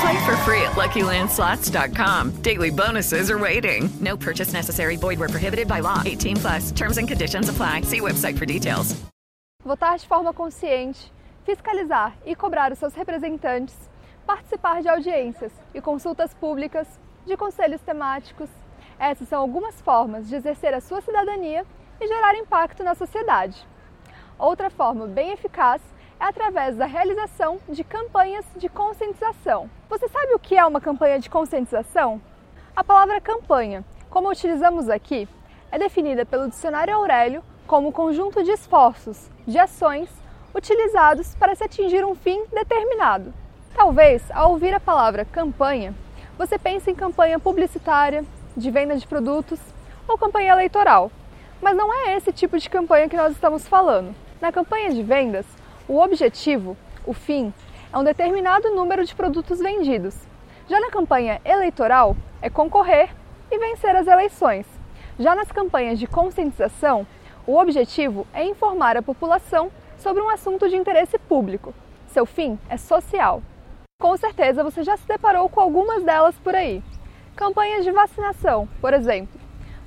Play for free at LuckyLandSlots.com. Daily bonuses are waiting. No purchase necessary. Void where prohibited by law. 18 plus. Terms and conditions apply. See website for details. Votar de forma consciente, fiscalizar e cobrar os seus representantes, participar de audiências e consultas públicas, de conselhos temáticos. Essas são algumas formas de exercer a sua cidadania e gerar impacto na sociedade. Outra forma bem eficaz é através da realização de campanhas de conscientização. Você sabe o que é uma campanha de conscientização? A palavra campanha, como utilizamos aqui, é definida pelo dicionário Aurélio como conjunto de esforços, de ações utilizados para se atingir um fim determinado. Talvez, ao ouvir a palavra campanha, você pense em campanha publicitária, de venda de produtos ou campanha eleitoral. Mas não é esse tipo de campanha que nós estamos falando. Na campanha de vendas, o objetivo, o fim, é um determinado número de produtos vendidos. Já na campanha eleitoral, é concorrer e vencer as eleições. Já nas campanhas de conscientização, o objetivo é informar a população sobre um assunto de interesse público. Seu fim é social. Com certeza você já se deparou com algumas delas por aí. Campanhas de vacinação, por exemplo,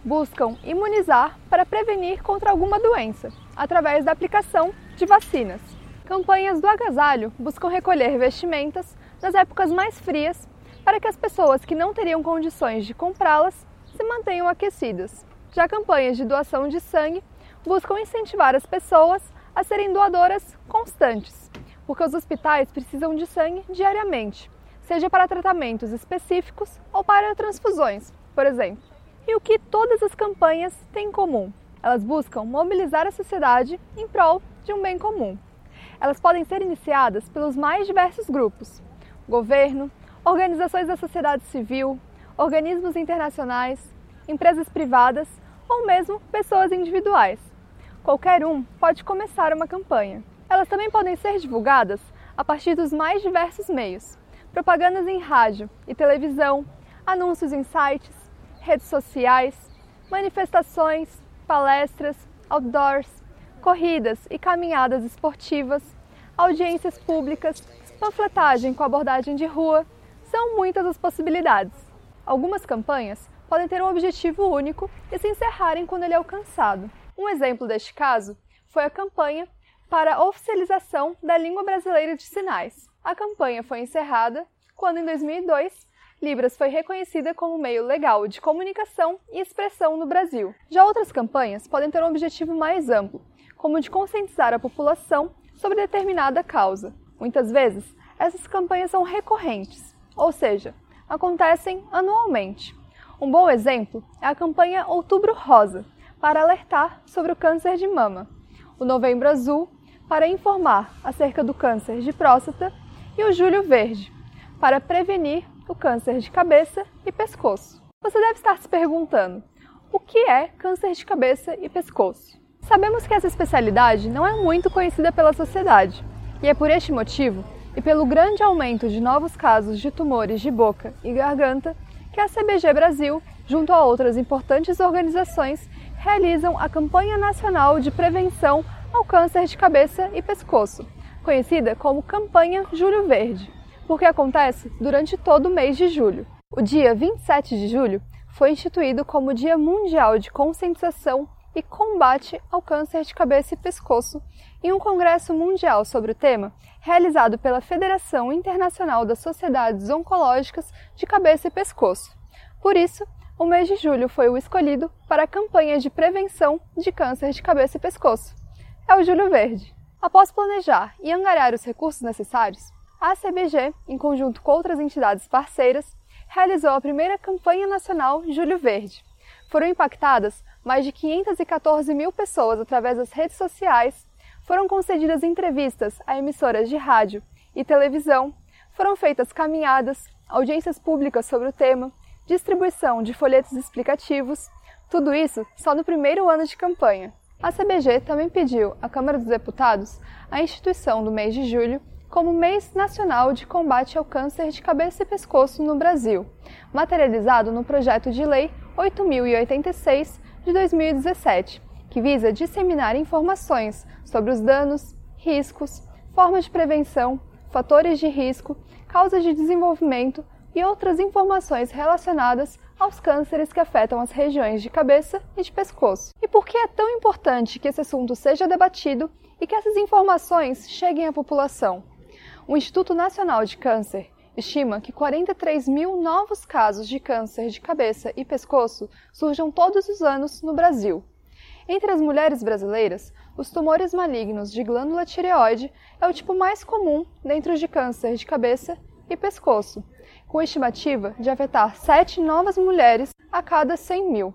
buscam imunizar para prevenir contra alguma doença, através da aplicação de vacinas. Campanhas do agasalho buscam recolher vestimentas nas épocas mais frias para que as pessoas que não teriam condições de comprá-las se mantenham aquecidas. Já campanhas de doação de sangue buscam incentivar as pessoas a serem doadoras constantes, porque os hospitais precisam de sangue diariamente, seja para tratamentos específicos ou para transfusões, por exemplo. E o que todas as campanhas têm em comum? Elas buscam mobilizar a sociedade em prol de um bem comum. Elas podem ser iniciadas pelos mais diversos grupos: governo, organizações da sociedade civil, organismos internacionais, empresas privadas ou mesmo pessoas individuais. Qualquer um pode começar uma campanha. Elas também podem ser divulgadas a partir dos mais diversos meios: propagandas em rádio e televisão, anúncios em sites, redes sociais, manifestações, palestras, outdoors, corridas e caminhadas esportivas, audiências públicas, panfletagem com abordagem de rua, são muitas as possibilidades. Algumas campanhas podem ter um objetivo único e se encerrarem quando ele é alcançado. Um exemplo deste caso foi a campanha para a oficialização da língua brasileira de sinais. A campanha foi encerrada quando, em 2002, Libras foi reconhecida como meio legal de comunicação e expressão no Brasil. Já outras campanhas podem ter um objetivo mais amplo, como de conscientizar a população sobre determinada causa. Muitas vezes, essas campanhas são recorrentes, ou seja, acontecem anualmente. Um bom exemplo é a campanha Outubro Rosa, para alertar sobre o câncer de mama, o Novembro Azul, para informar acerca do câncer de próstata, e o Julho Verde, para prevenir o câncer de cabeça e pescoço. Você deve estar se perguntando: o que é câncer de cabeça e pescoço? Sabemos que essa especialidade não é muito conhecida pela sociedade, e é por este motivo e pelo grande aumento de novos casos de tumores de boca e garganta que a CBG Brasil, junto a outras importantes organizações, realizam a Campanha Nacional de Prevenção ao Câncer de Cabeça e Pescoço, conhecida como Campanha Julho Verde, porque acontece durante todo o mês de julho. O dia 27 de julho foi instituído como Dia Mundial de Conscientização e combate ao câncer de cabeça e pescoço em um congresso mundial sobre o tema, realizado pela Federação Internacional das Sociedades Oncológicas de Cabeça e Pescoço. Por isso, o mês de julho foi o escolhido para a campanha de prevenção de câncer de cabeça e pescoço. é o Julho Verde. Após planejar e angariar os recursos necessários, a CBG, em conjunto com outras entidades parceiras, realizou a primeira campanha nacional Julho Verde. Foram impactadas mais de 514 mil pessoas através das redes sociais, foram concedidas entrevistas a emissoras de rádio e televisão, foram feitas caminhadas, audiências públicas sobre o tema, distribuição de folhetos explicativos, tudo isso só no primeiro ano de campanha. A CBG também pediu à Câmara dos Deputados a instituição do mês de julho como Mês Nacional de Combate ao Câncer de Cabeça e Pescoço no Brasil, materializado no projeto de lei 8086 de 2017, que visa disseminar informações sobre os danos, riscos, formas de prevenção, fatores de risco, causas de desenvolvimento e outras informações relacionadas aos cânceres que afetam as regiões de cabeça e de pescoço. E por que é tão importante que esse assunto seja debatido e que essas informações cheguem à população? O Instituto Nacional de Câncer estima que 43 mil novos casos de câncer de cabeça e pescoço surjam todos os anos no Brasil. Entre as mulheres brasileiras, os tumores malignos de glândula tireoide é o tipo mais comum dentro de câncer de cabeça e pescoço, com estimativa de afetar 7 novas mulheres a cada 100 mil.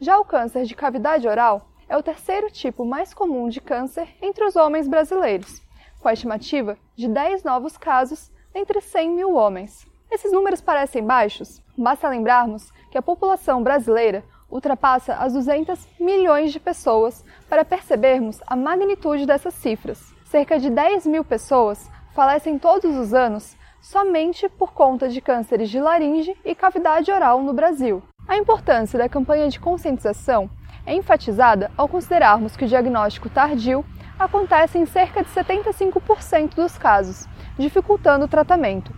Já o câncer de cavidade oral é o terceiro tipo mais comum de câncer entre os homens brasileiros, com a estimativa de 10 novos casos entre 100 mil homens. Esses números parecem baixos? Basta lembrarmos que a população brasileira ultrapassa as 200 milhões de pessoas para percebermos a magnitude dessas cifras. Cerca de 10 mil pessoas falecem todos os anos somente por conta de cânceres de laringe e cavidade oral no Brasil. A importância da campanha de conscientização é enfatizada ao considerarmos que o diagnóstico tardio acontece em cerca de 75% dos casos, dificultando o tratamento.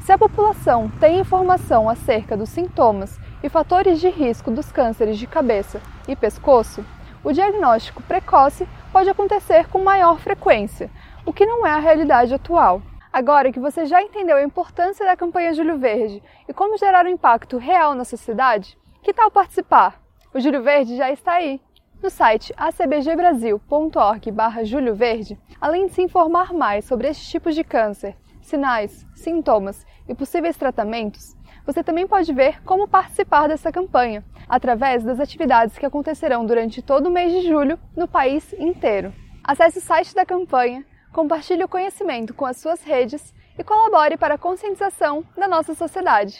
Se a população tem informação acerca dos sintomas e fatores de risco dos cânceres de cabeça e pescoço, o diagnóstico precoce pode acontecer com maior frequência, o que não é a realidade atual. Agora que você já entendeu a importância da campanha Júlio Verde e como gerar um impacto real na sociedade, que tal participar? O Júlio Verde já está aí. No site acbgbrasil.org/julho verde, além de se informar mais sobre estes tipos de câncer, sinais, sintomas e possíveis tratamentos, você também pode ver como participar dessa campanha através das atividades que acontecerão durante todo o mês de julho no país inteiro. Acesse o site da campanha compartilhe o conhecimento com as suas redes e colabore para a conscientização da nossa sociedade.